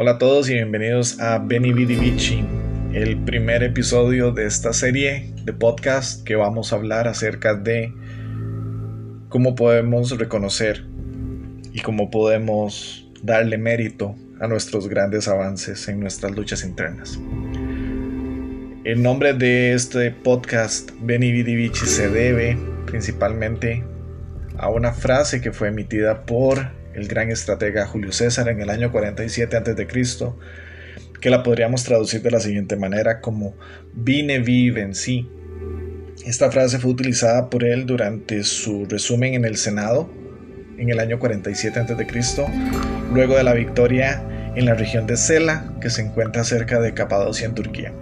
Hola a todos y bienvenidos a Beni Vidi Vici, el primer episodio de esta serie de podcast que vamos a hablar acerca de cómo podemos reconocer y cómo podemos darle mérito a nuestros grandes avances en nuestras luchas internas. El nombre de este podcast, Beni Vidi Vici, se debe principalmente a una frase que fue emitida por el gran estratega Julio César en el año 47 a.C., que la podríamos traducir de la siguiente manera como vine, vi, vencí. Esta frase fue utilizada por él durante su resumen en el Senado en el año 47 a.C., luego de la victoria en la región de Sela, que se encuentra cerca de Capadocia en Turquía.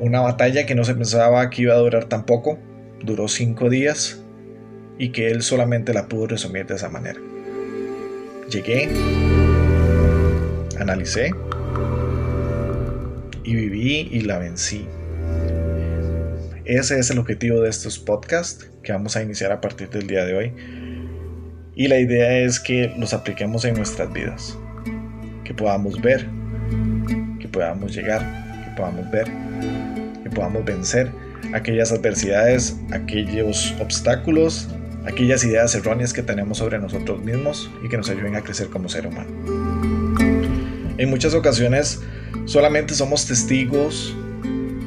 Una batalla que no se pensaba que iba a durar tan poco, duró cinco días y que él solamente la pudo resumir de esa manera. Llegué, analicé y viví y la vencí. Ese es el objetivo de estos podcasts que vamos a iniciar a partir del día de hoy. Y la idea es que los apliquemos en nuestras vidas. Que podamos ver, que podamos llegar, que podamos ver, que podamos vencer aquellas adversidades, aquellos obstáculos aquellas ideas erróneas que tenemos sobre nosotros mismos y que nos ayuden a crecer como ser humano. En muchas ocasiones solamente somos testigos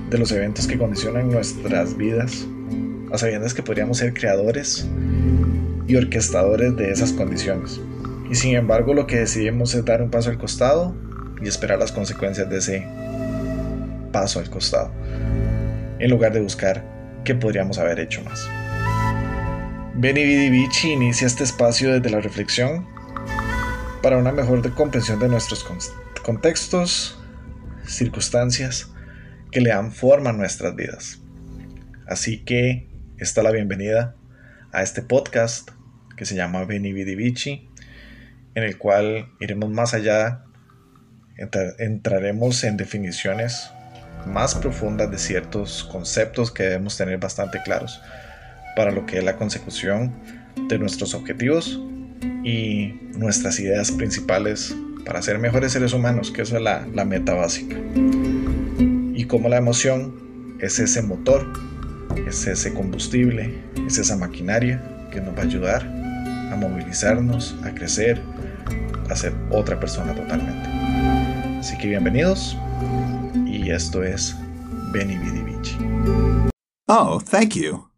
de los eventos que condicionan nuestras vidas, a sabiendas que podríamos ser creadores y orquestadores de esas condiciones. Y sin embargo lo que decidimos es dar un paso al costado y esperar las consecuencias de ese paso al costado, en lugar de buscar qué podríamos haber hecho más. Beni Vidi Vici inicia este espacio desde la reflexión para una mejor comprensión de nuestros contextos, circunstancias que le dan forma a nuestras vidas. Así que está la bienvenida a este podcast que se llama Beni Vidi Vici, en el cual iremos más allá, entraremos en definiciones más profundas de ciertos conceptos que debemos tener bastante claros para lo que es la consecución de nuestros objetivos y nuestras ideas principales para ser mejores seres humanos, que eso es la, la meta básica. Y como la emoción es ese motor, es ese combustible, es esa maquinaria que nos va a ayudar a movilizarnos, a crecer, a ser otra persona totalmente. Así que bienvenidos y esto es Beni Vidi Vici. Oh, thank you.